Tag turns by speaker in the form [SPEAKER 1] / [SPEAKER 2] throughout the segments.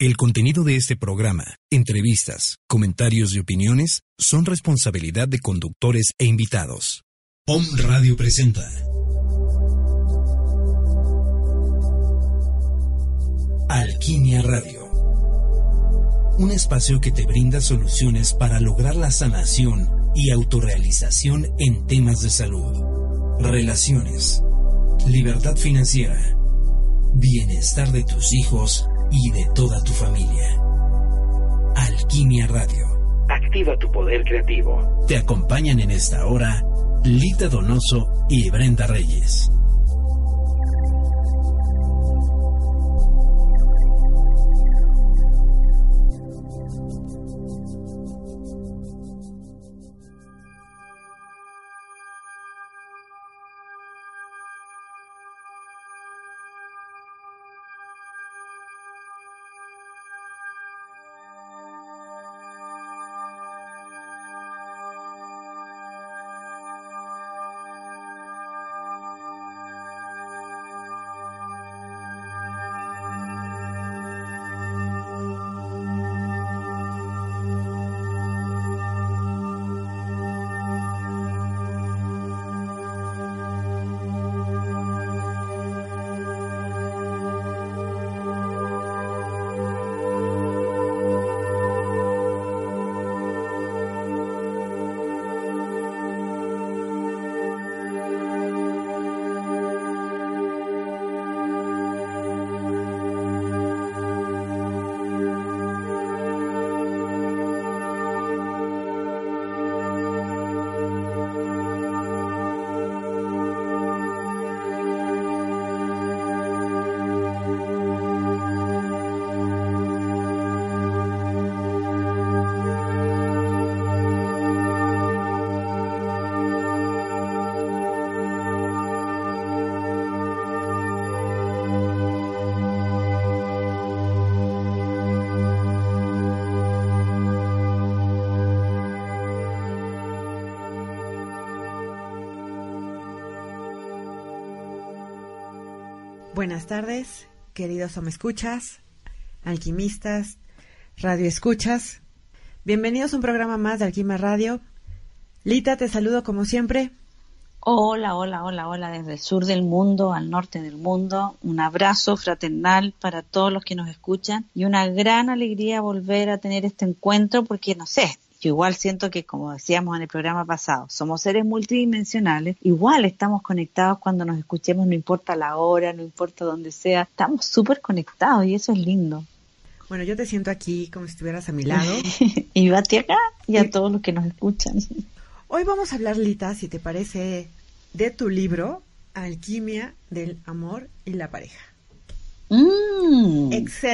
[SPEAKER 1] El contenido de este programa, entrevistas, comentarios y opiniones son responsabilidad de conductores e invitados. POM Radio presenta. Alquimia Radio. Un espacio que te brinda soluciones para lograr la sanación y autorrealización en temas de salud, relaciones, libertad financiera, bienestar de tus hijos y de toda tu familia. Alquimia Radio. Activa tu poder creativo. Te acompañan en esta hora Lita Donoso y Brenda Reyes.
[SPEAKER 2] Buenas tardes, queridos escuchas, alquimistas, radio escuchas. Bienvenidos a un programa más de Alquimia Radio. Lita, te saludo como siempre.
[SPEAKER 3] Hola, hola, hola, hola, desde el sur del mundo al norte del mundo. Un abrazo fraternal para todos los que nos escuchan y una gran alegría volver a tener este encuentro porque, no sé, yo igual siento que, como decíamos en el programa pasado, somos seres multidimensionales, igual estamos conectados cuando nos escuchemos, no importa la hora, no importa dónde sea, estamos súper conectados y eso es lindo.
[SPEAKER 2] Bueno, yo te siento aquí como si estuvieras a mi lado.
[SPEAKER 3] y bate acá y a todos los que nos escuchan.
[SPEAKER 2] Hoy vamos a hablar, Lita, si te parece, de tu libro, Alquimia del Amor y la Pareja.
[SPEAKER 3] Mm,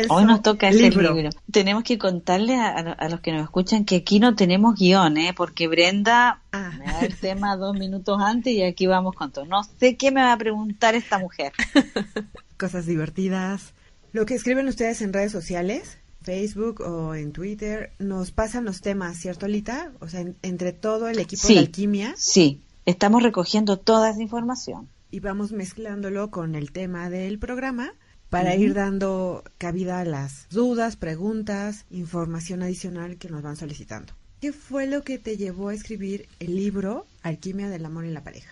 [SPEAKER 3] hoy nos toca ese libro. Tenemos que contarle a, los que nos escuchan que aquí no tenemos guion, ¿eh? porque Brenda ah. me da el tema dos minutos antes y aquí vamos con todo. No sé qué me va a preguntar esta mujer.
[SPEAKER 2] Cosas divertidas. Lo que escriben ustedes en redes sociales, Facebook o en Twitter, nos pasan los temas, ¿cierto, Lita? O sea, entre todo el equipo de alquimia.
[SPEAKER 3] Sí, estamos recogiendo toda esa información.
[SPEAKER 2] Y vamos mezclándolo con el tema del programa para ir dando cabida a las dudas, preguntas, información adicional que nos van solicitando. ¿Qué fue lo que te llevó a escribir el libro Alquimia del Amor en la Pareja?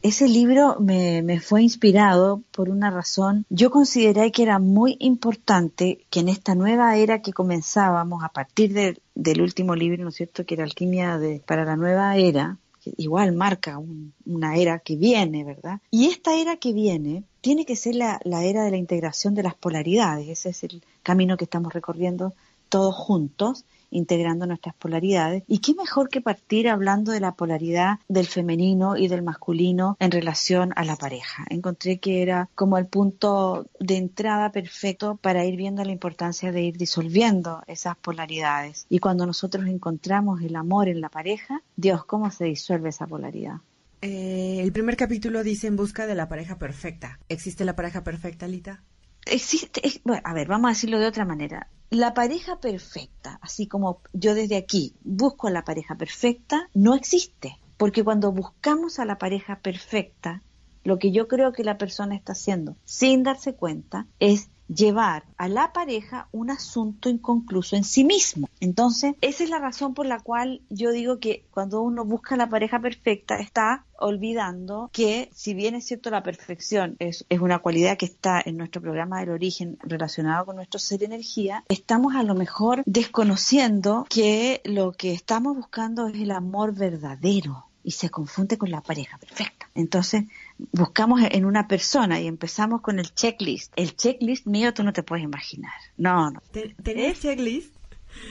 [SPEAKER 3] Ese libro me, fue inspirado por una razón. Yo consideré que era muy importante que en esta nueva era que comenzábamos a partir del último libro, ¿no es cierto?, que era Alquimia de, para la nueva era, igual marca una era que viene, ¿verdad? Y esta era que viene tiene que ser la, la era de la integración de las polaridades, ese es el camino que estamos recorriendo todos juntos integrando nuestras polaridades. Y qué mejor que partir hablando de la polaridad del femenino y del masculino en relación a la pareja. Encontré que era como el punto de entrada perfecto para ir viendo la importancia de ir disolviendo esas polaridades. Y cuando nosotros encontramos el amor en la pareja, Dios, ¿cómo se disuelve esa polaridad?
[SPEAKER 2] Eh, el primer capítulo dice en busca de la pareja perfecta. ¿Existe la pareja perfecta, Lita?
[SPEAKER 3] Existe, bueno, a ver, vamos a decirlo de otra manera. La pareja perfecta, así como yo desde aquí busco la pareja perfecta, no existe. Porque cuando buscamos a la pareja perfecta, lo que yo creo que la persona está haciendo sin darse cuenta es llevar a la pareja un asunto inconcluso en sí mismo. Entonces, esa es la razón por la cual yo digo que cuando uno busca la pareja perfecta está olvidando que si bien es cierto la perfección es, una cualidad que está en nuestro programa del origen relacionado con nuestro ser energía, estamos a lo mejor desconociendo que lo que estamos buscando es el amor verdadero y se confunde con la pareja perfecta. Entonces, buscamos en una persona y empezamos con el checklist. El checklist mío tú no te puedes imaginar. No, no.
[SPEAKER 2] ¿Tenés checklist?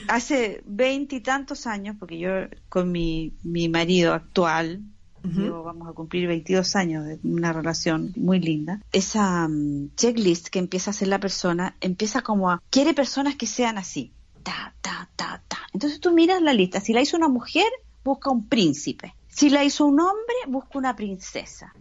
[SPEAKER 3] Hace veintitantos años, porque yo con mi, mi marido actual, vamos a cumplir 22 años de una relación muy linda, esa mm, checklist que empieza a hacer la persona, empieza como a, quiere personas que sean así. Ta, ta, ta, ta. Entonces tú miras la lista. Si la hizo una mujer, busca un príncipe. Si la hizo un hombre, busca una princesa.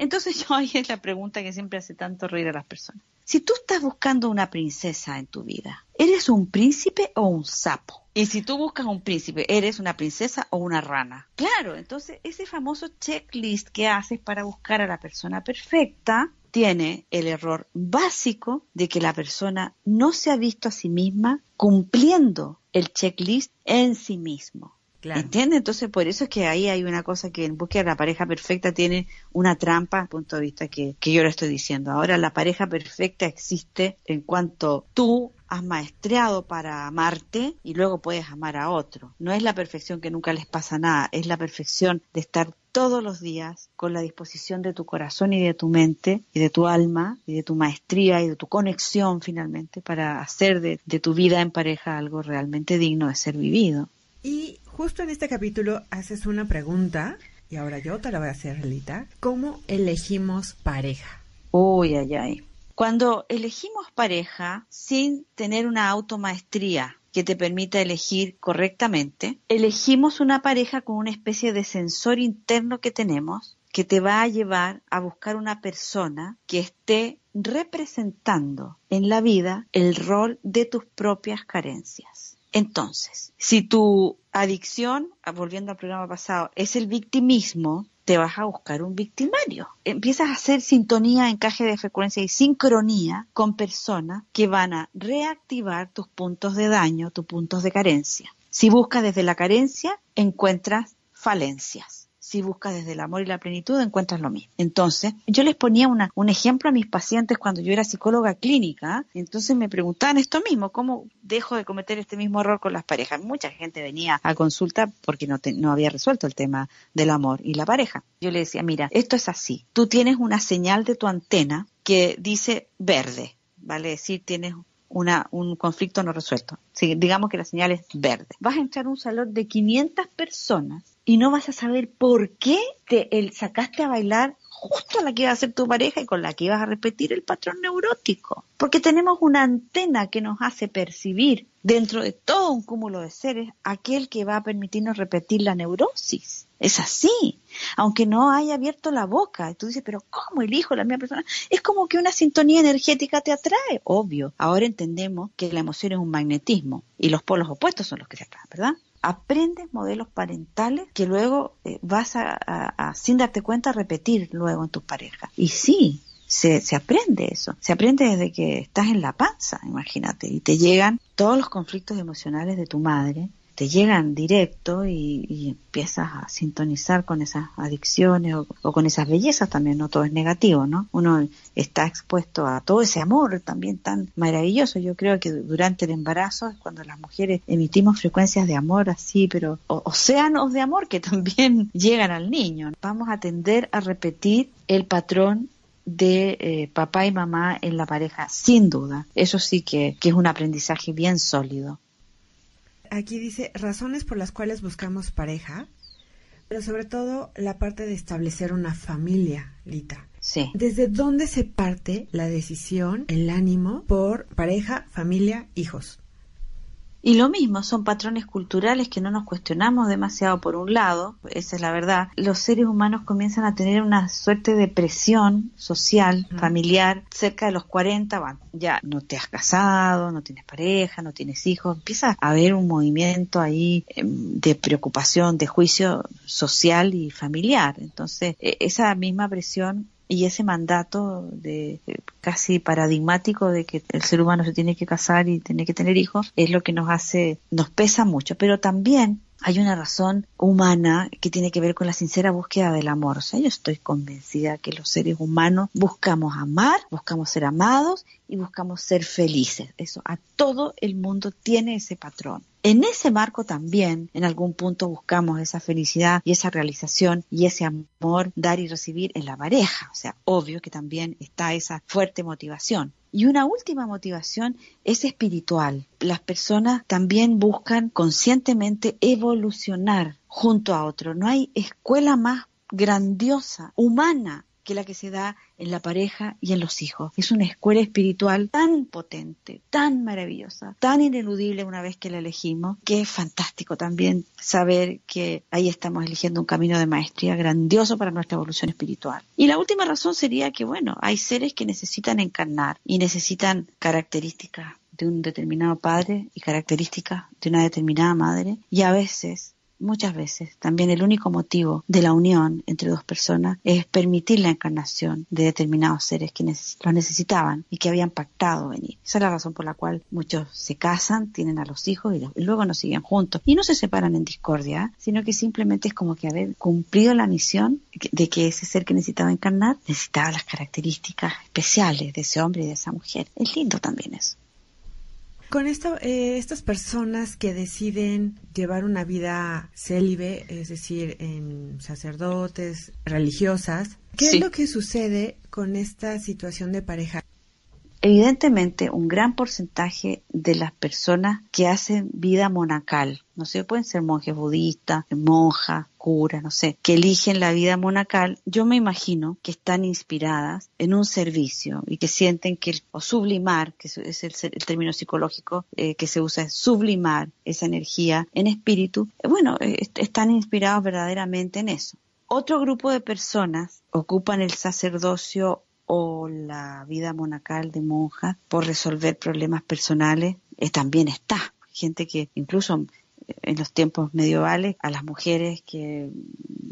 [SPEAKER 3] Entonces yo ahí es la pregunta que siempre hace tanto reír a las personas. Si tú estás buscando una princesa en tu vida, ¿eres un príncipe o un sapo? Y si tú buscas un príncipe, ¿eres una princesa o una rana? Claro, entonces ese famoso checklist que haces para buscar a la persona perfecta tiene el error básico de que la persona no se ha visto a sí misma cumpliendo el checklist en sí mismo. Claro. ¿Entiendes? Entonces, por eso es que ahí hay una cosa que en búsqueda de la pareja perfecta tiene una trampa, punto de vista que, que yo le estoy diciendo. Ahora, la pareja perfecta existe en cuanto tú has maestreado para amarte y luego puedes amar a otro. No es la perfección que nunca les pasa nada, es la perfección de estar todos los días con la disposición de tu corazón y de tu mente y de tu alma y de tu maestría y de tu conexión finalmente para hacer de, de tu vida en pareja algo realmente digno de ser vivido.
[SPEAKER 2] Y justo en este capítulo haces una pregunta, y ahora yo te la voy a hacer, Lita. ¿Cómo elegimos pareja?
[SPEAKER 3] Uy, ay, ay. Cuando elegimos pareja sin tener una automaestría que te permita elegir correctamente, elegimos una pareja con una especie de sensor interno que tenemos que te va a llevar a buscar una persona que esté representando en la vida el rol de tus propias carencias. Entonces, si tu adicción, ah, volviendo al programa pasado, es el victimismo, te vas a buscar un victimario. Empiezas a hacer sintonía, encaje de frecuencia y sincronía con personas que van a reactivar tus puntos de daño, tus puntos de carencia. Si buscas desde la carencia, encuentras falencias si buscas desde el amor y la plenitud, encuentras lo mismo. Entonces, yo les ponía un ejemplo a mis pacientes cuando yo era psicóloga clínica, entonces me preguntaban esto mismo, ¿cómo dejo de cometer este mismo error con las parejas? Mucha gente venía a consulta porque no, no había resuelto el tema del amor y la pareja. Yo le decía, mira, esto es así, tú tienes una señal de tu antena que dice verde, vale decir, tienes una, un conflicto no resuelto. digamos que la señal es verde. Vas a entrar un salón de 500 personas y no vas a saber por qué te sacaste a bailar justo a la que iba a ser tu pareja y con la que ibas a repetir el patrón neurótico. Porque tenemos una antena que nos hace percibir dentro de todo un cúmulo de seres aquel que va a permitirnos repetir la neurosis. Es así, aunque no haya abierto la boca. Tú dices, pero ¿cómo elijo la misma persona? Es como que una sintonía energética te atrae, obvio. Ahora entendemos que la emoción es un magnetismo y los polos opuestos son los que se atraen, ¿verdad? Aprendes modelos parentales que luego eh, vas a, sin darte cuenta, repetir luego en tus parejas. Y sí, se, se aprende eso. Se aprende desde que estás en la panza, imagínate, y te llegan todos los conflictos emocionales de tu madre, te llegan directo y, empiezas a sintonizar con esas adicciones o, con esas bellezas también, no todo es negativo, ¿no? Uno está expuesto a todo ese amor también tan maravilloso. Yo creo que durante el embarazo es cuando las mujeres emitimos frecuencias de amor así, pero océanos de amor que también llegan al niño. Vamos a tender a repetir el patrón de eh, papá y mamá en la pareja, sin duda. Eso sí que es un aprendizaje bien sólido
[SPEAKER 2] aquí dice razones por las cuales buscamos pareja, pero sobre todo la parte de establecer una familia, Lita.
[SPEAKER 3] Sí.
[SPEAKER 2] ¿Desde dónde se parte la decisión, el ánimo por pareja, familia, hijos?
[SPEAKER 3] Y lo mismo, son patrones culturales que no nos cuestionamos demasiado por un lado, esa es la verdad. Los seres humanos comienzan a tener una suerte de presión social, familiar, cerca de los 40, bueno, ya no te has casado, no tienes pareja, no tienes hijos, empieza a haber un movimiento ahí em, de preocupación, de juicio social y familiar. Entonces, e, esa misma presión y ese mandato de casi paradigmático de que el ser humano se tiene que casar y tiene que tener hijos es lo que nos hace, nos pesa mucho, pero también hay una razón humana que tiene que ver con la sincera búsqueda del amor. O sea, yo estoy convencida que los seres humanos buscamos amar, buscamos ser amados y buscamos ser felices. Eso a todo el mundo tiene ese patrón. En ese marco también, en algún punto buscamos esa felicidad y esa realización y ese amor, dar y recibir en la pareja. O sea, obvio que también está esa fuerte motivación. Y una última motivación es espiritual. Las personas también buscan conscientemente evolucionar junto a otro. No hay escuela más grandiosa, humana, que la que se da en la pareja y en los hijos. Es una escuela espiritual tan potente, tan maravillosa, tan ineludible una vez que la elegimos, que es fantástico también saber que ahí estamos eligiendo un camino de maestría grandioso para nuestra evolución espiritual. Y la última razón sería que, bueno, hay seres que necesitan encarnar y necesitan características de un determinado padre y características de una determinada madre y a veces muchas veces también el único motivo de la unión entre dos personas es permitir la encarnación de determinados seres que lo necesitaban y que habían pactado venir. Esa es la razón por la cual muchos se casan, tienen a los hijos y, luego no siguen juntos. Y no se separan en discordia, sino que simplemente es como que haber cumplido la misión de que ese ser que necesitaba encarnar necesitaba las características especiales de ese hombre y de esa mujer. Es lindo también eso.
[SPEAKER 2] Con esto, eh, estas personas que deciden llevar una vida célibe, es decir, en sacerdotes, religiosas, ¿qué es lo que sucede con esta situación de pareja?
[SPEAKER 3] Evidentemente, un gran porcentaje de las personas que hacen vida monacal, no sé, pueden ser monjes budistas, monjas, curas, no sé, que eligen la vida monacal, yo me imagino que están inspiradas en un servicio y que sienten que, o sublimar, que es el, término psicológico eh, que se usa, es sublimar esa energía en espíritu, eh, bueno, eh, están inspirados verdaderamente en eso. Otro grupo de personas ocupan el sacerdocio o la vida monacal de monja por resolver problemas personales, también está. Gente que incluso en los tiempos medievales a las mujeres que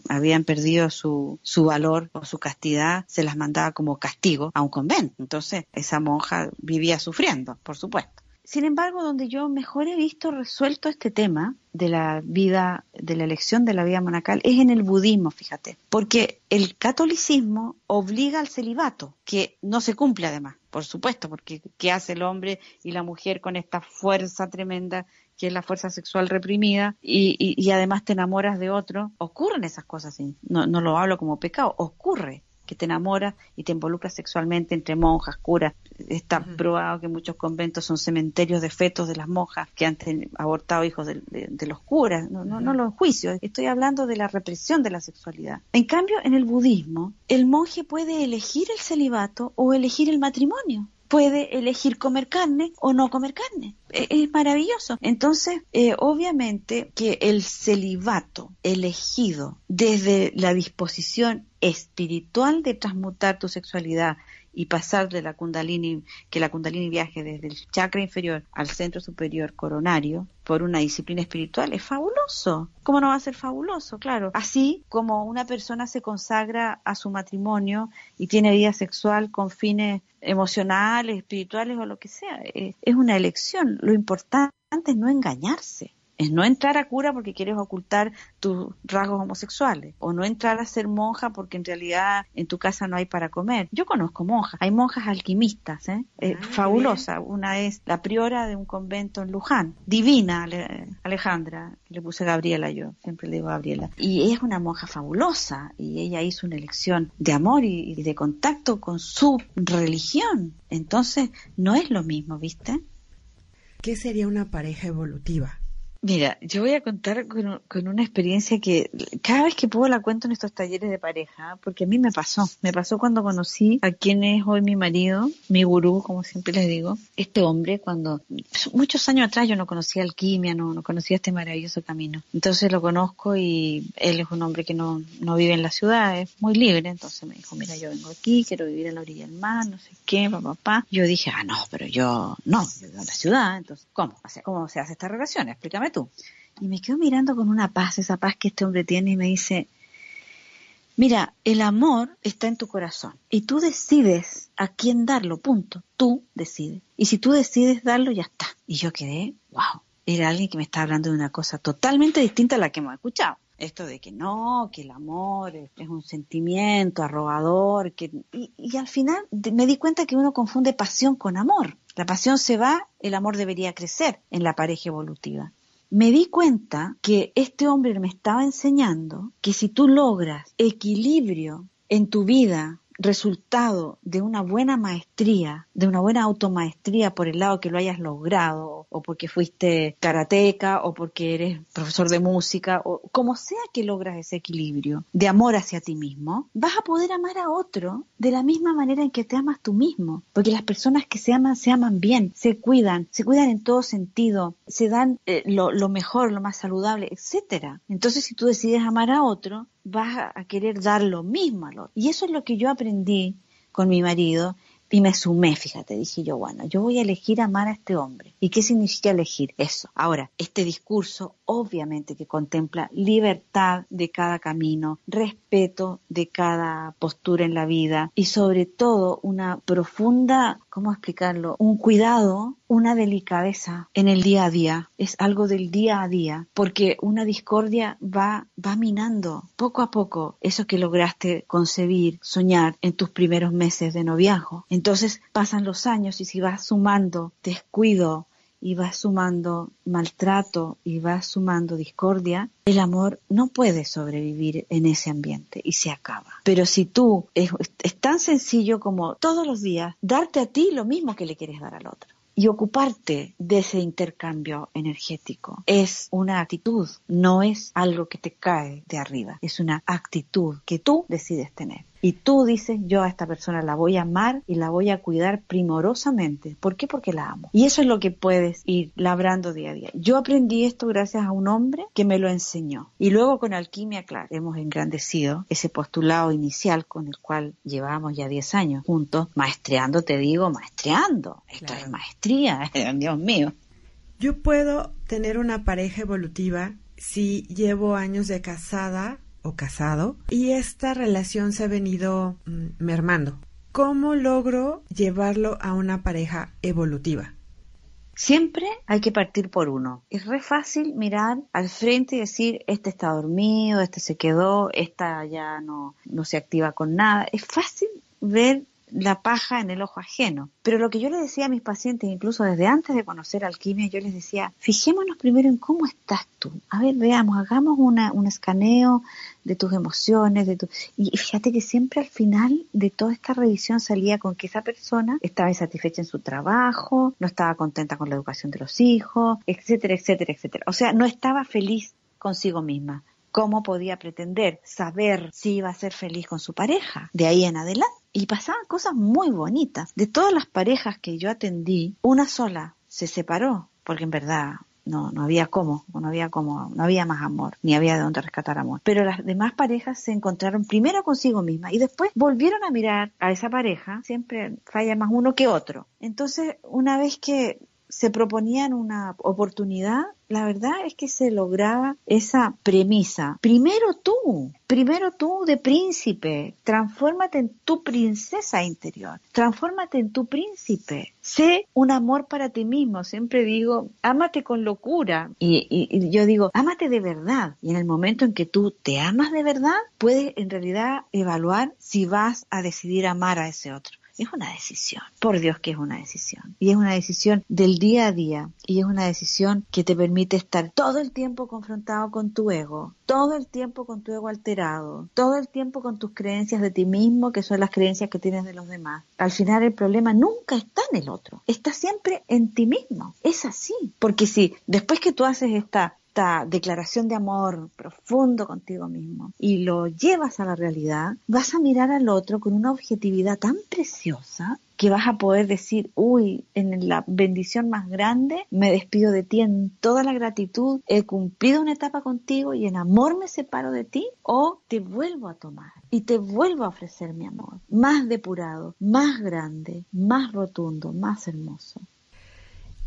[SPEAKER 3] habían perdido su, su valor o su castidad se las mandaba como castigo a un convento. Entonces esa monja vivía sufriendo, por supuesto. Sin embargo, donde yo mejor he visto resuelto este tema de la vida, de la elección de la vida monacal, es en el budismo, fíjate, porque el catolicismo obliga al celibato, que no se cumple además, por supuesto, porque ¿qué hace el hombre y la mujer con esta fuerza tremenda que es la fuerza sexual reprimida, y, y, además te enamoras de otro, ocurren esas cosas, no, no lo hablo como pecado, ocurre que te enamoras y te involucras sexualmente entre monjas, curas. Está probado que muchos conventos son cementerios de fetos de las monjas que han abortado hijos de, los curas. No, no, no los juicios, estoy hablando de la represión de la sexualidad. En cambio, en el budismo, el monje puede elegir el celibato o elegir el matrimonio puede elegir comer carne o no comer carne. E, es, maravilloso. Entonces, eh, obviamente que el celibato elegido desde la disposición espiritual de transmutar tu sexualidad y pasar de la kundalini, que la kundalini viaje desde el chakra inferior al centro superior coronario por una disciplina espiritual es fabuloso. ¿Cómo no va a ser fabuloso? Claro. Así como una persona se consagra a su matrimonio y tiene vida sexual con fines emocionales, espirituales o lo que sea, es una elección. Lo importante es no engañarse es no entrar a cura porque quieres ocultar tus rasgos homosexuales o no entrar a ser monja porque en realidad en tu casa no hay para comer. Yo conozco monjas, hay monjas alquimistas, ¿eh? eh ah, fabulosa. Una es la priora de un convento en Luján, divina Alejandra, le puse Gabriela yo, siempre le digo Gabriela. Y es una monja fabulosa y ella hizo una elección de amor y de contacto con su religión. Entonces no es lo mismo, ¿viste?
[SPEAKER 2] ¿Qué sería una pareja evolutiva?
[SPEAKER 3] Mira, yo voy a contar con, una experiencia que cada vez que puedo la cuento en estos talleres de pareja, porque a mí me pasó. Me pasó cuando conocí a quien es hoy mi marido, mi gurú, como siempre les digo. Este hombre, cuando muchos años atrás yo no conocía alquimia, no, no conocía este maravilloso camino. Entonces lo conozco y él es un hombre que no, no vive en la ciudad, es muy libre. Entonces me dijo, mira, yo vengo aquí, quiero vivir en la orilla del mar, no sé qué, papá. Yo dije, ah, no, pero yo no, yo vivo en la ciudad. Entonces, ¿cómo? ¿cómo se hace esta relación? Explícame tú. Y me quedo mirando con una paz, esa paz que este hombre tiene y me dice, Mira, el amor está en tu corazón y tú decides a quién darlo, punto. Tú decides. Y si tú decides darlo, ya está. Y yo quedé, wow, era alguien que me estaba hablando de una cosa totalmente distinta a la que hemos escuchado. Esto de que no, que el amor es, un sentimiento arrogador, que y al final me di cuenta que uno confunde pasión con amor. La pasión se va, el amor debería crecer en la pareja evolutiva me di cuenta que este hombre me estaba enseñando que si tú logras equilibrio en tu vida resultado de una buena maestría, de una buena automaestría por el lado que lo hayas logrado, o porque fuiste karateca, o porque eres profesor de música, o como sea que logras ese equilibrio de amor hacia ti mismo, vas a poder amar a otro de la misma manera en que te amas tú mismo. Porque las personas que se aman, se aman bien, se cuidan, se cuidan en todo sentido, se dan eh, lo, mejor, lo más saludable, etcétera. Entonces, si tú decides amar a otro, vas a querer dar lo mismo al otro. Y eso es lo que yo aprendí con mi marido y me sumé, fíjate, dije yo, bueno, yo voy a elegir amar a este hombre. ¿Y qué significa elegir eso? Ahora, este discurso obviamente que contempla libertad de cada camino, respeto de cada postura en la vida y sobre todo una profunda, ¿cómo explicarlo? Un cuidado, una delicadeza en el día a día. Es algo del día a día porque una discordia va, va minando poco a poco eso que lograste concebir, soñar en tus primeros meses de noviazgo. Entonces pasan los años y si vas sumando descuido, y vas sumando maltrato y vas sumando discordia, el amor no puede sobrevivir en ese ambiente y se acaba. Pero si tú es, es, tan sencillo como todos los días darte a ti lo mismo que le quieres dar al otro y ocuparte de ese intercambio energético. Es una actitud, no es algo que te cae de arriba, es una actitud que tú decides tener. Y tú dices, yo a esta persona la voy a amar y la voy a cuidar primorosamente. ¿Por qué? Porque la amo. Y eso es lo que puedes ir labrando día a día. Yo aprendí esto gracias a un hombre que me lo enseñó. Y luego con alquimia, claro, hemos engrandecido ese postulado inicial con el cual llevamos ya 10 años juntos, maestreando, te digo, maestreando. Esto es maestría, Dios mío.
[SPEAKER 2] Yo puedo tener una pareja evolutiva si llevo años de casada casado y esta relación se ha venido mm, mermando. ¿Cómo logro llevarlo a una pareja evolutiva?
[SPEAKER 3] Siempre hay que partir por uno. Es re fácil mirar al frente y decir, este está dormido, este se quedó, esta ya no, no se activa con nada. Es fácil ver la paja en el ojo ajeno. Pero lo que yo le decía a mis pacientes, incluso desde antes de conocer alquimia, yo les decía, fijémonos primero en cómo estás tú. A ver, veamos, hagamos una, un escaneo de tus emociones, de tu... y fíjate que siempre al final de toda esta revisión salía con que esa persona estaba insatisfecha en su trabajo, no estaba contenta con la educación de los hijos, etcétera, etcétera, etcétera. O sea, no estaba feliz consigo misma. ¿Cómo podía pretender saber si iba a ser feliz con su pareja de ahí en adelante? Y pasaban cosas muy bonitas. De todas las parejas que yo atendí, una sola se separó, porque en verdad no, no había cómo, no había cómo, no había más amor, ni había de dónde rescatar amor. Pero las demás parejas se encontraron primero consigo mismas y después volvieron a mirar a esa pareja, siempre falla más uno que otro. Entonces, una vez que se proponían una oportunidad, la verdad es que se lograba esa premisa. Primero tú, primero tú de príncipe, transfórmate en tu princesa interior, transfórmate en tu príncipe, sé un amor para ti mismo, siempre digo, ámate con locura y, y, yo digo, ámate de verdad y en el momento en que tú te amas de verdad, puedes en realidad evaluar si vas a decidir amar a ese otro. Es una decisión, por Dios que es una decisión. Y es una decisión del día a día. Y es una decisión que te permite estar todo el tiempo confrontado con tu ego, todo el tiempo con tu ego alterado, todo el tiempo con tus creencias de ti mismo, que son las creencias que tienes de los demás. Al final el problema nunca está en el otro, está siempre en ti mismo. Es así. Porque si después que tú haces esta declaración de amor profundo contigo mismo y lo llevas a la realidad, vas a mirar al otro con una objetividad tan preciosa que vas a poder decir, uy, en la bendición más grande, me despido de ti en toda la gratitud, he cumplido una etapa contigo y en amor me separo de ti, o te vuelvo a tomar y te vuelvo a ofrecer mi amor, más depurado, más grande, más rotundo, más hermoso.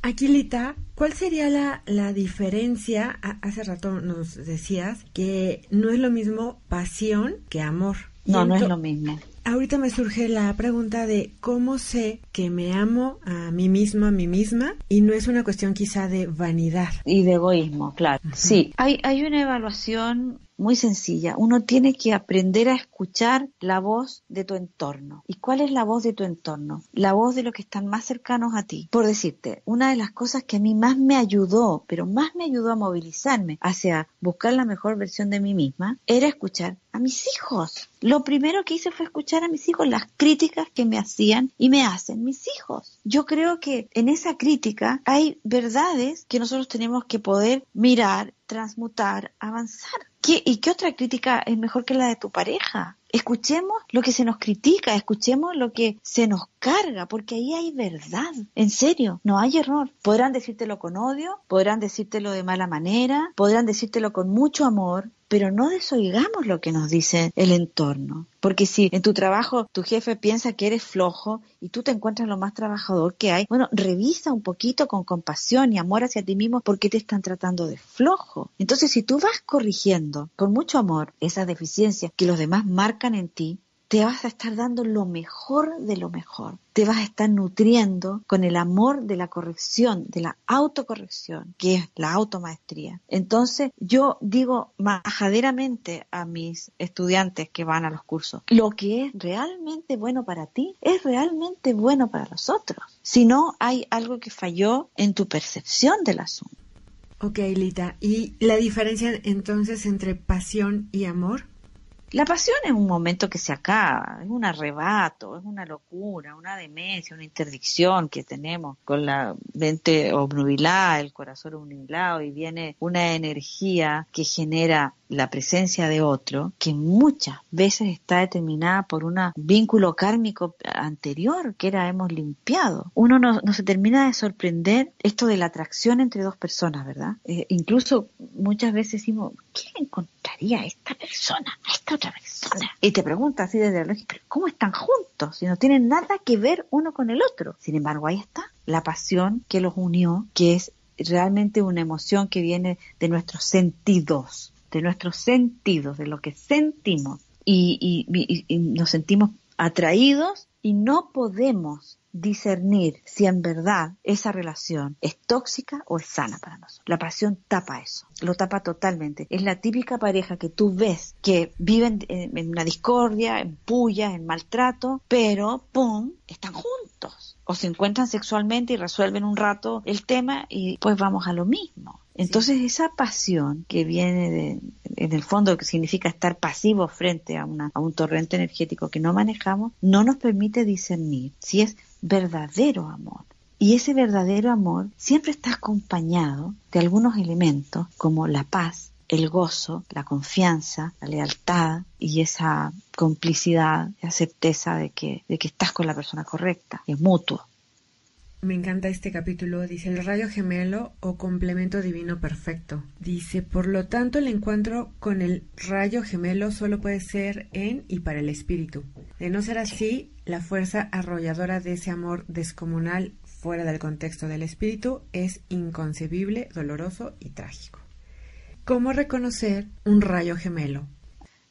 [SPEAKER 2] Aquilita, ¿cuál sería la, la diferencia? Hace rato nos decías que no es lo mismo pasión que amor.
[SPEAKER 3] No, no es lo mismo.
[SPEAKER 2] Ahorita me surge la pregunta de cómo sé que me amo a mí mismo, a mí misma, y no es una cuestión quizá de vanidad.
[SPEAKER 3] Y de egoísmo, claro. Sí, hay, hay una evaluación muy sencilla. Uno tiene que aprender a escuchar la voz de tu entorno. ¿Y cuál es la voz de tu entorno? La voz de los que están más cercanos a ti. Por decirte, una de las cosas que a mí más me ayudó, pero más me ayudó a movilizarme hacia buscar la mejor versión de mí misma, era escuchar a mis hijos. Lo primero que hice fue escuchar a mis hijos las críticas que me hacían y me hacen mis hijos. Yo creo que en esa crítica hay verdades que nosotros tenemos que poder mirar, transmutar, avanzar. ¿Y qué otra crítica es mejor que la de tu pareja? Escuchemos lo que se nos critica, escuchemos lo que se nos carga, porque ahí hay verdad. En serio, no hay error. Podrán decírtelo con odio, podrán decírtelo de mala manera, podrán decírtelo con mucho amor, pero no desoigamos lo que nos dice el entorno. Porque si en tu trabajo tu jefe piensa que eres flojo y tú te encuentras lo más trabajador que hay, bueno, revisa un poquito con compasión y amor hacia ti mismo porque te están tratando de flojo. Entonces, si tú vas corrigiendo con mucho amor esas deficiencias que los demás marcan en ti, te vas a estar dando lo mejor de lo mejor. Te vas a estar nutriendo con el amor de la corrección, de la autocorrección, que es la automaestría. Entonces, yo digo majaderamente a mis estudiantes que van a los cursos, lo que es realmente bueno para ti es realmente bueno para los otros. Si no, hay algo que falló en tu percepción del asunto.
[SPEAKER 2] Ok, Lita. ¿Y la diferencia entonces entre pasión y amor?
[SPEAKER 3] La pasión es un momento que se acaba, es un arrebato, es una locura, una demencia, una interdicción que tenemos con la mente obnubilada, el corazón obnubilado y viene una energía que genera la presencia de otro que muchas veces está determinada por un vínculo kármico anterior que era hemos limpiado. Uno no, se termina de sorprender esto de la atracción entre dos personas, ¿verdad? Eh, incluso muchas veces decimos, ¿quién encontraría esta persona, a esta otra persona? Y te preguntas así desde la lógica, ¿cómo están juntos? Si no tienen nada que ver uno con el otro. Sin embargo, ahí está la pasión que los unió, que es realmente una emoción que viene de nuestros sentidos, de nuestros sentidos, de lo que sentimos. y nos sentimos atraídos y no podemos discernir si en verdad esa relación es tóxica o es sana para nosotros. La pasión tapa eso, lo tapa totalmente. Es la típica pareja que tú ves que viven en, una discordia, en puya, en maltrato, pero ¡pum! están juntos. O se encuentran sexualmente y resuelven un rato el tema y pues vamos a lo mismo. Entonces esa pasión que viene de, en el fondo que significa estar pasivo frente a, una, a un torrente energético que no manejamos, no nos permite discernir si es verdadero amor. Y ese verdadero amor siempre está acompañado de algunos elementos como la paz, el gozo, la confianza, la lealtad y esa complicidad, esa certeza de que, de que estás con la persona correcta, es mutuo.
[SPEAKER 2] Me encanta este capítulo. Dice el rayo gemelo o complemento divino perfecto. Dice, por lo tanto, el encuentro con el rayo gemelo solo puede ser en y para el espíritu. De no ser así, la fuerza arrolladora de ese amor descomunal fuera del contexto del espíritu es inconcebible, doloroso y trágico. ¿Cómo reconocer un rayo gemelo?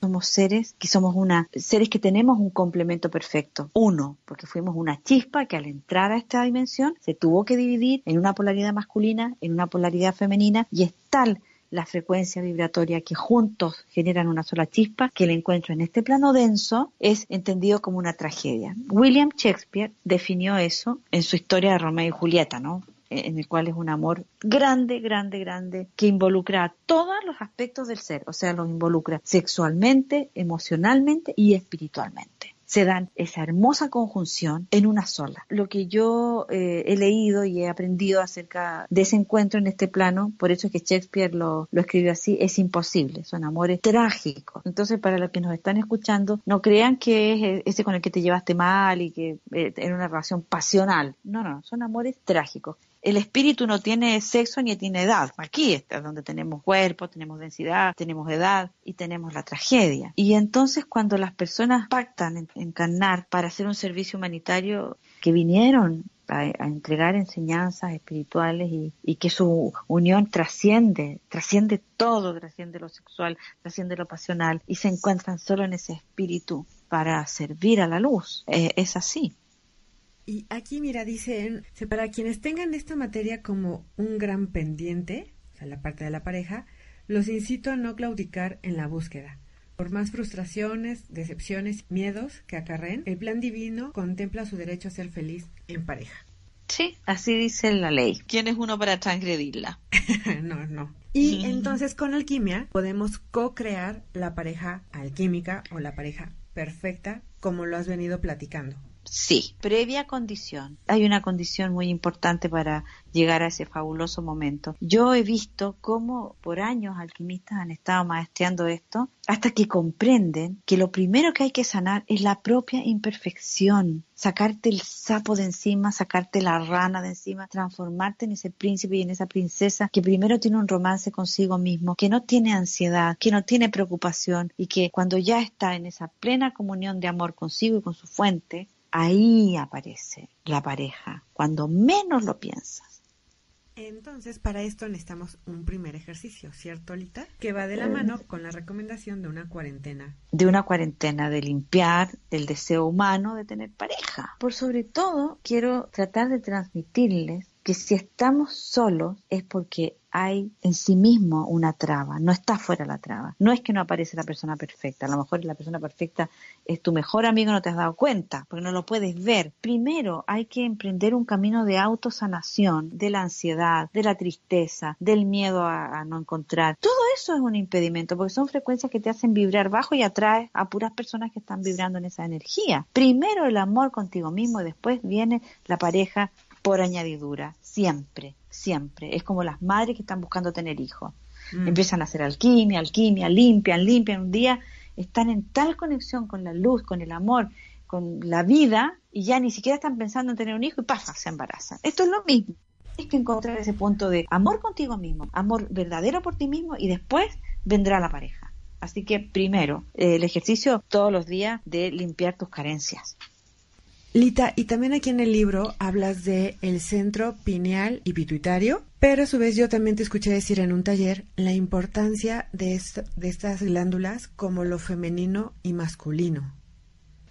[SPEAKER 3] somos seres que somos una seres que tenemos un complemento perfecto. Uno, porque fuimos una chispa que al entrar a esta dimensión se tuvo que dividir en una polaridad masculina, en una polaridad femenina y es tal la frecuencia vibratoria que juntos generan una sola chispa, que el encuentro en este plano denso es entendido como una tragedia. William Shakespeare definió eso en su historia de Romeo y Julieta, ¿no? En el cual es un amor grande, grande, grande, que involucra a todos los aspectos del ser, o sea, los involucra sexualmente, emocionalmente y espiritualmente se dan esa hermosa conjunción en una sola. Lo que yo eh, he leído y he aprendido acerca de ese encuentro en este plano, por eso es que Shakespeare lo, lo escribió así, es imposible, son amores trágicos. Entonces, para los que nos están escuchando, no crean que es eh, ese con el que te llevaste mal y que eh, en una relación pasional. No, no, son amores trágicos el espíritu no tiene sexo ni tiene edad. Aquí está donde tenemos cuerpo, tenemos densidad, tenemos edad y tenemos la tragedia. Y entonces cuando las personas pactan encarnar para hacer un servicio humanitario que vinieron a, entregar enseñanzas espirituales y, que su unión trasciende, trasciende todo, trasciende lo sexual, trasciende lo pasional y se encuentran solo en ese espíritu para servir a la luz. Eh, es así.
[SPEAKER 2] Y aquí, mira, dicen, para quienes tengan esta materia como un gran pendiente, o sea, la parte de la pareja, los incito a no claudicar en la búsqueda. Por más frustraciones, decepciones, miedos que acarreen, el plan divino contempla su derecho a ser feliz en pareja.
[SPEAKER 3] Sí, así dice la ley. ¿Quién es uno para transgredirla?
[SPEAKER 2] no, no. Y entonces con alquimia podemos co-crear la pareja alquímica o la pareja perfecta como lo has venido platicando.
[SPEAKER 3] Sí, previa condición. Hay una condición muy importante para llegar a ese fabuloso momento. Yo he visto cómo por años alquimistas han estado maestreando esto hasta que comprenden que lo primero que hay que sanar es la propia imperfección. Sacarte el sapo de encima, sacarte la rana de encima, transformarte en ese príncipe y en esa princesa que primero tiene un romance consigo mismo, que no tiene ansiedad, que no tiene preocupación y que cuando ya está en esa plena comunión de amor consigo y con su fuente, ahí aparece la pareja, cuando menos lo piensas.
[SPEAKER 2] Entonces, para esto necesitamos un primer ejercicio, ¿cierto, Lita? Que va de la mano con la recomendación de una cuarentena.
[SPEAKER 3] De una cuarentena, de limpiar el deseo humano de tener pareja. Por sobre todo, quiero tratar de transmitirles que si estamos solos es porque hay en sí mismo una traba, no está fuera la traba. No es que no aparece la persona perfecta, a lo mejor la persona perfecta es tu mejor amigo, no te has dado cuenta, porque no lo puedes ver. Primero hay que emprender un camino de autosanación de la ansiedad, de la tristeza, del miedo a, no encontrar. Todo eso es un impedimento, porque son frecuencias que te hacen vibrar bajo y atraes a puras personas que están vibrando en esa energía. Primero el amor contigo mismo y después viene la pareja por añadidura, siempre, siempre. Es como las madres que están buscando tener hijos. Mm. Empiezan a hacer alquimia, alquimia, limpian, limpian. Un día están en tal conexión con la luz, con el amor, con la vida, y ya ni siquiera están pensando en tener un hijo y pasa, se embarazan. Esto es lo mismo. Es que encontrar ese punto de amor contigo mismo, amor verdadero por ti mismo, y después vendrá la pareja. Así que primero, el ejercicio todos los días de limpiar tus carencias.
[SPEAKER 2] Lita, y también aquí en el libro hablas de el centro pineal y pituitario, pero a su vez yo también te escuché decir en un taller la importancia de, estas glándulas como lo femenino y masculino.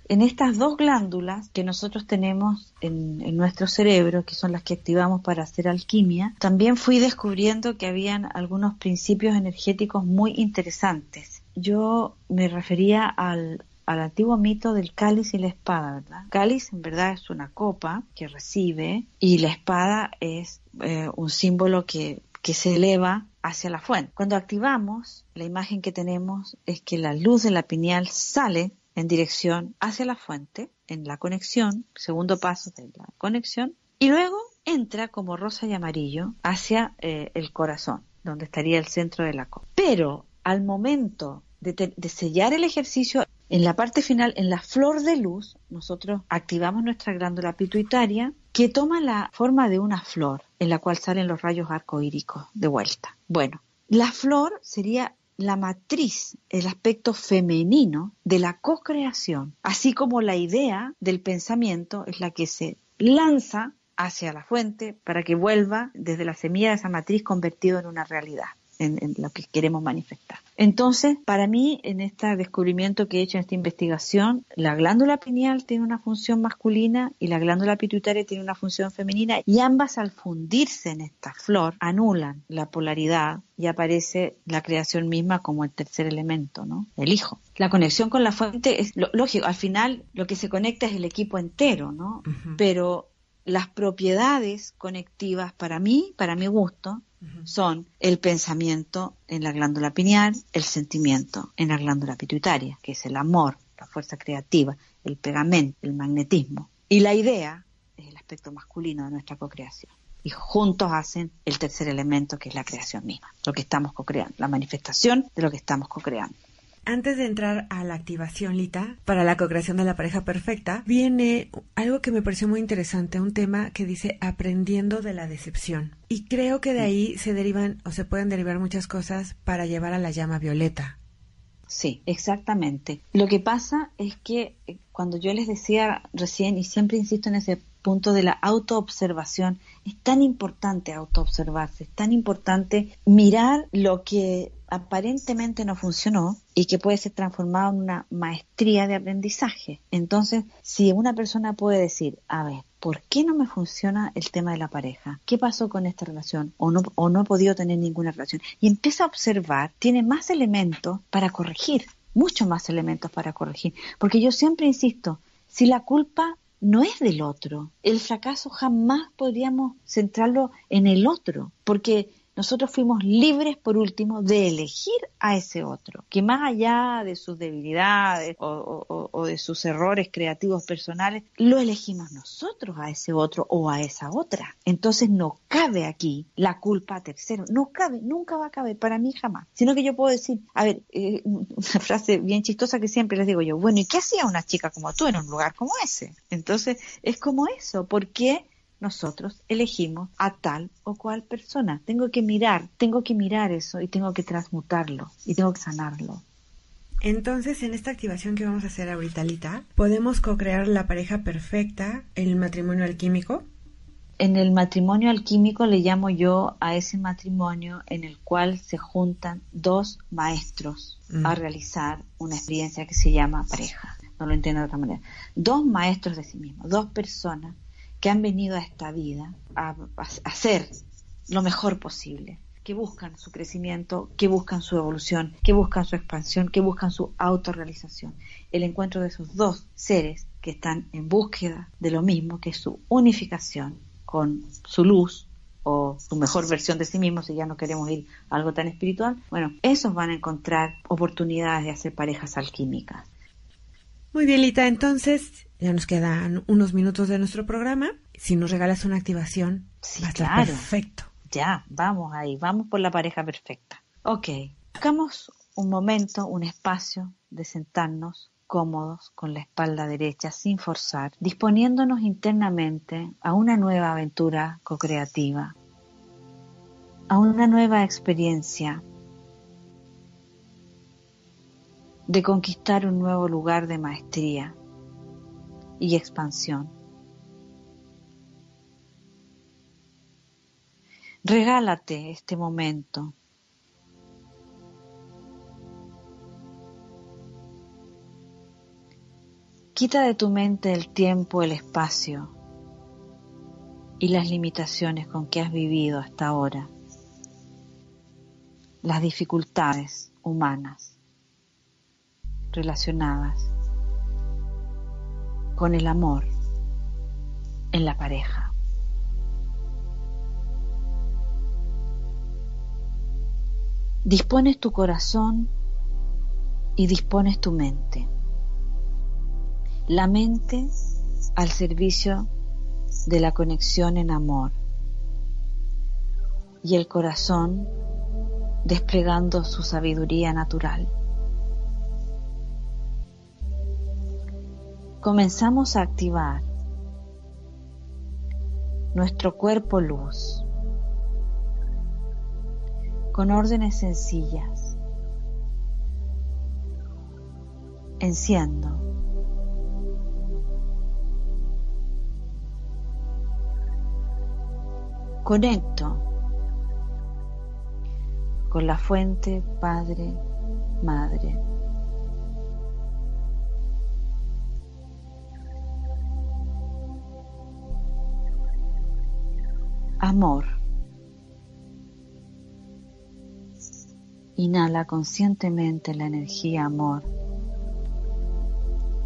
[SPEAKER 3] En estas dos glándulas que nosotros tenemos en, en, nuestro cerebro, que son las que activamos para hacer alquimia, también fui descubriendo que habían algunos principios energéticos muy interesantes. Yo me refería al, al antiguo mito del cáliz y la espada, ¿verdad? Cáliz en verdad es una copa que recibe y la espada es eh, un símbolo que, que se eleva hacia la fuente. Cuando activamos, la imagen que tenemos es que la luz de la pineal sale en dirección hacia la fuente, en la conexión, segundo paso de la conexión, y luego entra como rosa y amarillo hacia eh, el corazón, donde estaría el centro de la copa. Pero al momento de, de sellar el ejercicio, en la parte final, en la flor de luz, nosotros activamos nuestra glándula pituitaria que toma la forma de una flor en la cual salen los rayos arcoíricos de vuelta. Bueno, la flor sería la matriz, el aspecto femenino de la co-creación, así como la idea del pensamiento es la que se lanza hacia la fuente para que vuelva desde la semilla de esa matriz convertido en una realidad en, lo que queremos manifestar. Entonces, para mí, en este descubrimiento que he hecho en esta investigación, la glándula pineal tiene una función masculina y la glándula pituitaria tiene una función femenina y ambas al fundirse en esta flor anulan la polaridad y aparece la creación misma como el tercer elemento, ¿no? El hijo. La conexión con la fuente es lógico, al final lo que se conecta es el equipo entero, ¿no? Pero las propiedades conectivas para mí, para mi gusto, son el pensamiento en la glándula pineal, el sentimiento en la glándula pituitaria, que es el amor, la fuerza creativa, el pegamento, el magnetismo. Y la idea es el aspecto masculino de nuestra cocreación. Y juntos hacen el tercer elemento, que es la creación misma, lo que estamos co-creando, la manifestación de lo que estamos co-creando.
[SPEAKER 2] Antes de entrar a la activación, Lita, para la co-creación de la pareja perfecta, viene algo que me pareció muy interesante, un tema que dice aprendiendo de la decepción. Y creo que de ahí se derivan o se pueden derivar muchas cosas para llevar a la llama violeta.
[SPEAKER 3] Sí, exactamente. Lo que pasa es que eh, cuando yo les decía recién, y siempre insisto en ese punto de la autoobservación. Es tan importante autoobservarse, es tan importante mirar lo que aparentemente no funcionó y que puede ser transformado en una maestría de aprendizaje. Entonces, si una persona puede decir, a ver, ¿por qué no me funciona el tema de la pareja? ¿Qué pasó con esta relación? ¿O no, o no he podido tener ninguna relación? Y empieza a observar, tiene más elementos para corregir, muchos más elementos para corregir. Porque yo siempre insisto, si la culpa no es del otro, el fracaso jamás podríamos centrarlo en el otro, porque nosotros fuimos libres, por último, de elegir a ese otro, que más allá de sus debilidades o, de sus errores creativos personales, lo elegimos nosotros a ese otro o a esa otra. Entonces no cabe aquí la culpa a tercero, no cabe, nunca va a caber, para mí jamás. Sino que yo puedo decir, a ver, eh, una frase bien chistosa que siempre les digo yo, bueno, ¿y qué hacía una chica como tú en un lugar como ese? Entonces es como eso, ¿por qué? Nosotros elegimos a tal o cual persona. Tengo que mirar, tengo que mirar eso y tengo que transmutarlo y tengo que sanarlo.
[SPEAKER 2] Entonces, en esta activación que vamos a hacer ahorita, Lita, ¿podemos co-crear la pareja perfecta, el matrimonio alquímico?
[SPEAKER 3] En el matrimonio alquímico le llamo yo a ese matrimonio en el cual se juntan dos maestros mm. a realizar una experiencia que se llama pareja. No lo entiendo de otra manera. Dos maestros de sí mismos, dos personas que han venido a esta vida a, hacer lo mejor posible, que buscan su crecimiento, que buscan su evolución, que buscan su expansión, que buscan su autorrealización. El encuentro de esos dos seres que están en búsqueda de lo mismo, que es su unificación con su luz o su mejor versión de sí mismo, si ya no queremos ir a algo tan espiritual, bueno, esos van a encontrar oportunidades de hacer parejas alquímicas.
[SPEAKER 2] Muy bien, Lita, entonces ya nos quedan unos minutos de nuestro programa. Si nos regalas una activación, va a estar perfecto.
[SPEAKER 3] Ya, vamos ahí, vamos por la pareja perfecta. Ok, buscamos un momento, un espacio de sentarnos cómodos con la espalda derecha sin forzar, disponiéndonos internamente a una nueva aventura co-creativa, a una nueva experiencia de conquistar un nuevo lugar de maestría y expansión. Regálate este momento. Quita de tu mente el tiempo, el espacio y las limitaciones con que has vivido hasta ahora, las dificultades humanas relacionadas con el amor en la pareja. Dispones tu corazón y dispones tu mente. La mente al servicio de la conexión en amor y el corazón desplegando su sabiduría natural. Comenzamos a activar nuestro cuerpo luz con órdenes sencillas. Enciendo. Conecto con la fuente Padre, Madre. Amor. Inhala conscientemente la energía amor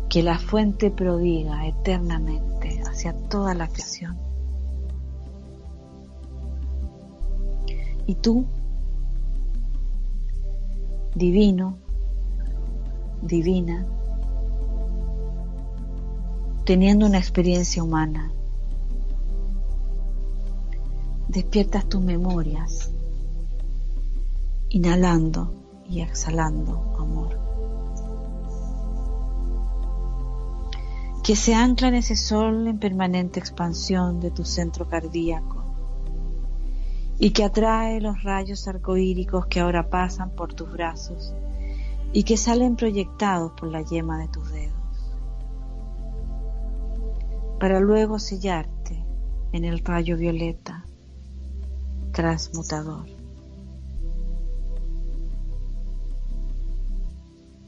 [SPEAKER 3] que la fuente prodiga eternamente hacia toda la creación. Y tú, divino, divina, teniendo una experiencia humana, despiertas tus memorias, inhalando y exhalando amor. Que se ancla en ese sol en permanente expansión de tu centro cardíaco y que atrae los rayos arcoíricos que ahora pasan por tus brazos y que salen proyectados por la yema de tus dedos. para luego sellarte en el rayo violeta transmutador.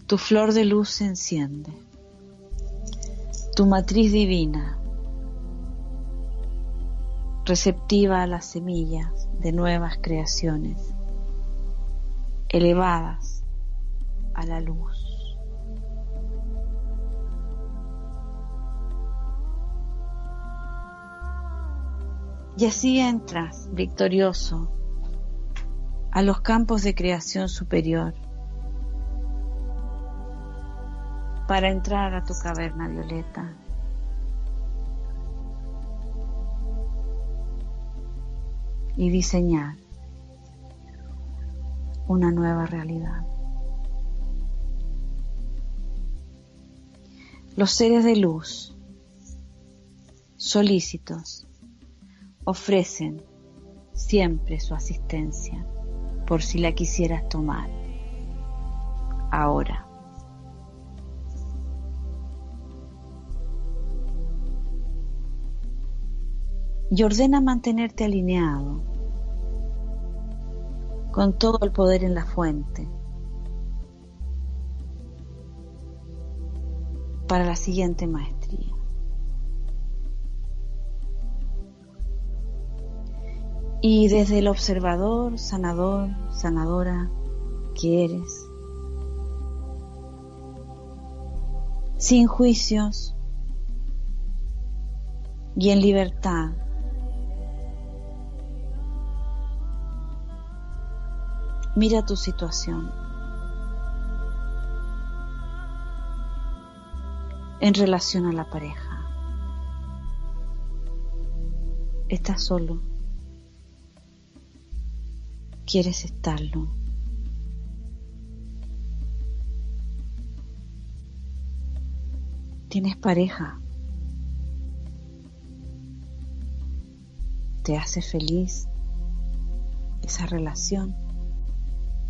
[SPEAKER 3] Tu flor de luz se enciende, tu matriz divina, receptiva a las semillas de nuevas creaciones, elevadas a la luz. Y así entras victorioso a los campos de creación superior para entrar a tu caverna violeta. y diseñar una nueva realidad. Los seres de luz solícitos ofrecen siempre su asistencia por si la quisieras tomar ahora. Y ordena mantenerte alineado con todo el poder en la fuente para la siguiente maestría. Y desde el observador, sanador, sanadora que eres, sin juicios y en libertad, mira tu situación. En relación a la pareja. Estás solo quieres estarlo. Tienes pareja. ¿Te hace feliz esa relación?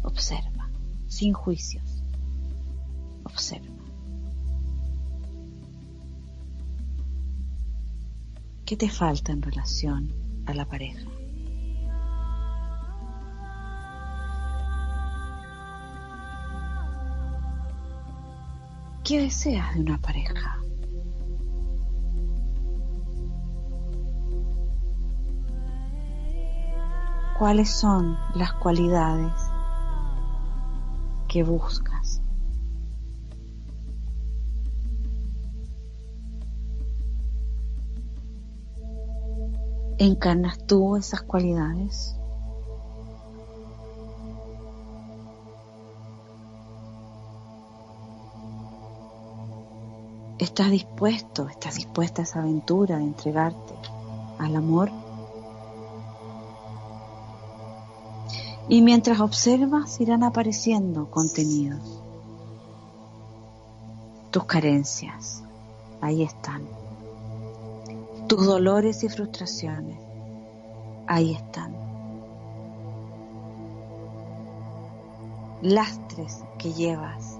[SPEAKER 3] Observa, sin juicios. Observa. ¿Qué te falta en relación a la pareja? ¿Qué deseas de una pareja? ¿Cuáles son las cualidades que buscas? ¿Encarnas tú esas cualidades? ¿Estás dispuesto, estás dispuesta a esa aventura de entregarte al amor? Y mientras observas irán apareciendo contenidos. Tus carencias, ahí están. Tus dolores y frustraciones, ahí están. Lastres que llevas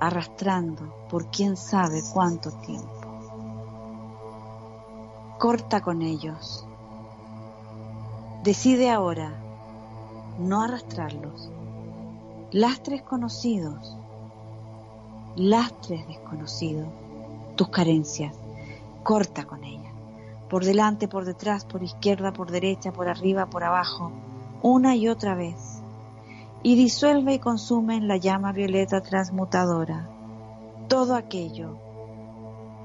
[SPEAKER 3] arrastrando por quién sabe cuánto tiempo. Corta con ellos. Decide ahora no arrastrarlos. Lastres conocidos, lastres desconocidos, tus carencias. Corta con ellas. Por delante, por detrás, por izquierda, por derecha, por arriba, por abajo, una y otra vez y disuelve y consume en la llama violeta transmutadora todo aquello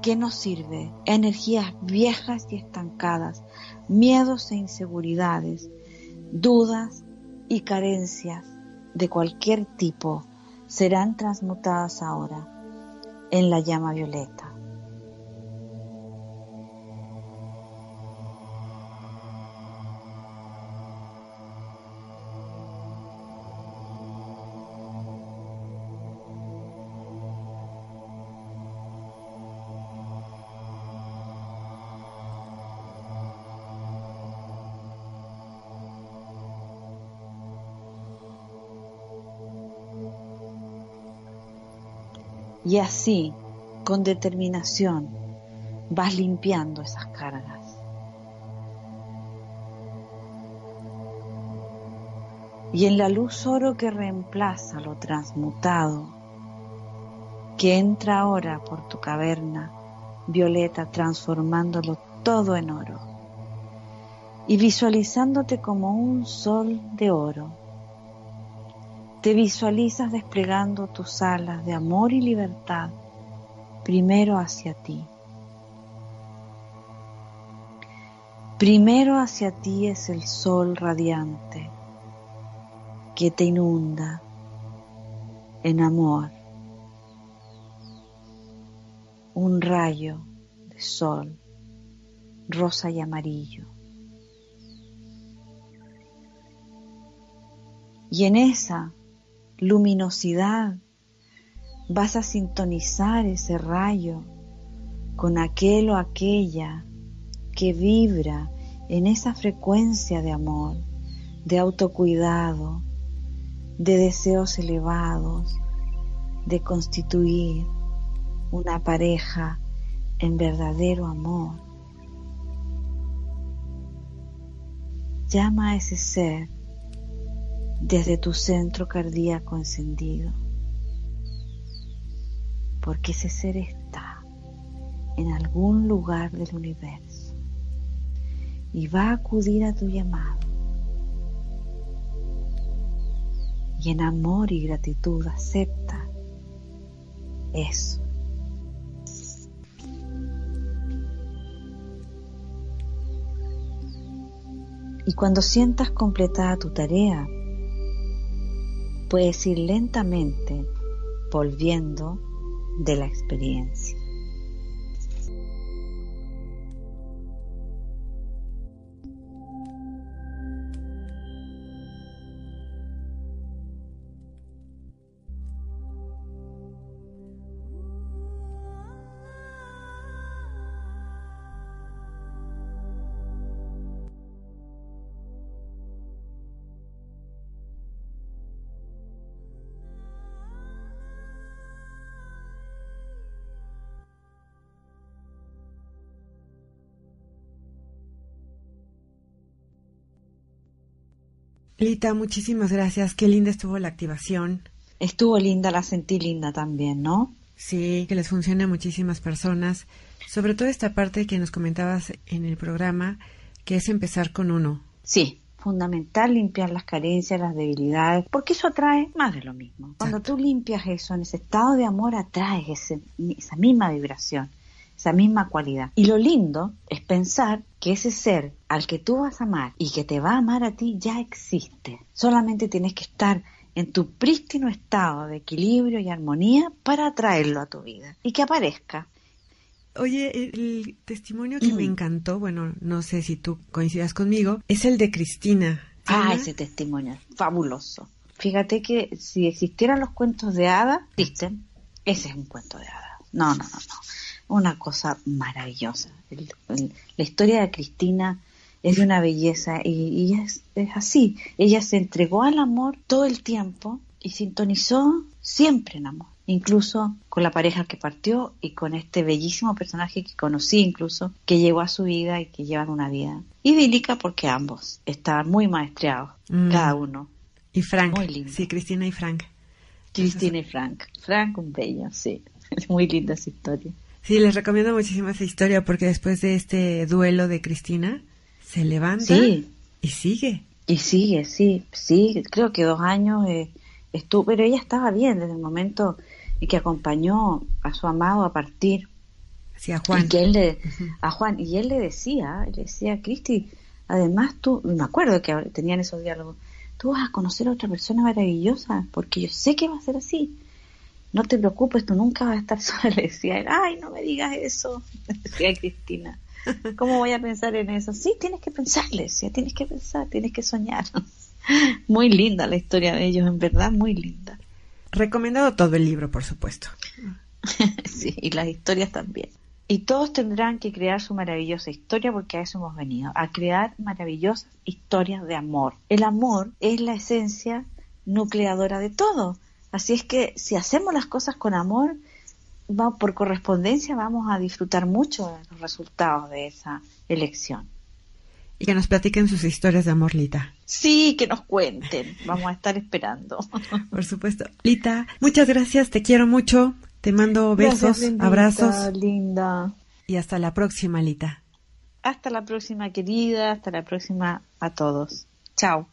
[SPEAKER 3] que nos sirve, energías viejas y estancadas, miedos e inseguridades, dudas y carencias de cualquier tipo serán transmutadas ahora en la llama violeta. Y así, con determinación, vas limpiando esas cargas. Y en la luz oro que reemplaza lo transmutado, que entra ahora por tu caverna violeta transformándolo todo en oro y visualizándote como un sol de oro. Te visualizas desplegando tus alas de amor y libertad primero hacia ti. Primero hacia ti es el sol radiante que te inunda en amor, un rayo de sol rosa y amarillo. Y en esa luminosidad vas a sintonizar ese rayo con aquel o aquella que vibra en esa frecuencia de amor, de autocuidado, de deseos elevados, de constituir una pareja en verdadero amor. Llama a ese ser desde tu centro cardíaco encendido, porque ese ser está en algún lugar del universo y va a acudir a tu llamado. Y en amor y gratitud acepta eso. Y cuando sientas completada tu tarea, puedes ir lentamente volviendo de la experiencia.
[SPEAKER 2] Lita, muchísimas gracias. Qué linda estuvo la activación.
[SPEAKER 3] Estuvo linda, la sentí linda también, ¿no?
[SPEAKER 2] Sí, que les funciona a muchísimas personas. Sobre todo esta parte que nos comentabas en el programa, que es empezar con uno.
[SPEAKER 3] Sí, fundamental limpiar las carencias, las debilidades, porque eso atrae más de lo mismo. Cuando tú limpias eso, en ese estado de amor, atraes esa misma vibración esa misma cualidad. Y lo lindo es pensar que ese ser al que tú vas a amar y que te va a amar a ti ya existe. Solamente tienes que estar en tu prístino estado de equilibrio y armonía para atraerlo a tu vida y que aparezca.
[SPEAKER 2] Oye, el testimonio que me mm. encantó, bueno, no sé si tú coincidas conmigo, es el de Cristina.
[SPEAKER 3] Ah, ese testimonio, fabuloso. Fíjate que si existieran los cuentos de hadas, existen, ese es un cuento de hadas. No, no, no, no una cosa maravillosa. la historia de Cristina es de una belleza y, es, así. Ella se entregó al amor todo el tiempo y sintonizó siempre en amor, incluso con la pareja que partió y con este bellísimo personaje que conocí incluso, que llegó a su vida y que llevan una vida idílica porque ambos estaban muy maestreados, mm. cada uno.
[SPEAKER 2] Y Frank, sí, Cristina y Frank.
[SPEAKER 3] Cristina y Frank. Frank un bello, sí. Es muy linda esa historia.
[SPEAKER 2] Sí, les recomiendo muchísimo esa historia porque después de este duelo de Cristina, se levanta y sigue.
[SPEAKER 3] Y sigue, sí, sí, creo que dos años eh, estuvo, pero ella estaba bien desde el momento en que acompañó a su amado a partir.
[SPEAKER 2] Sí, a Juan.
[SPEAKER 3] Y que él le, a Juan, y él le decía, le decía, Cristi, además tú, me acuerdo que tenían esos diálogos, tú vas a conocer a otra persona maravillosa, porque yo sé que va a ser así no te preocupes, tú nunca vas a estar sola. Le decía él, ay, no me digas eso, decía Cristina. ¿Cómo voy a pensar en eso? Sí, tienes que pensarle, sí, tienes que pensar, tienes que soñar. Muy linda la historia de ellos, en verdad, muy linda.
[SPEAKER 2] Recomendado todo el libro, por supuesto.
[SPEAKER 3] sí, y las historias también. Y todos tendrán que crear su maravillosa historia porque a eso hemos venido, a crear maravillosas historias de amor. El amor es la esencia nucleadora de todo. Así es que si hacemos las cosas con amor, va, por correspondencia vamos a disfrutar mucho de los resultados de esa elección.
[SPEAKER 2] Y que nos platiquen sus historias de amor, Lita.
[SPEAKER 3] Sí, que nos cuenten. Vamos a estar esperando.
[SPEAKER 2] Por supuesto. Lita, muchas gracias, te quiero mucho. Te mando besos, abrazos.
[SPEAKER 3] Linda.
[SPEAKER 2] Y hasta la próxima, Lita.
[SPEAKER 3] Hasta la próxima, querida. Hasta la próxima a todos. Chao.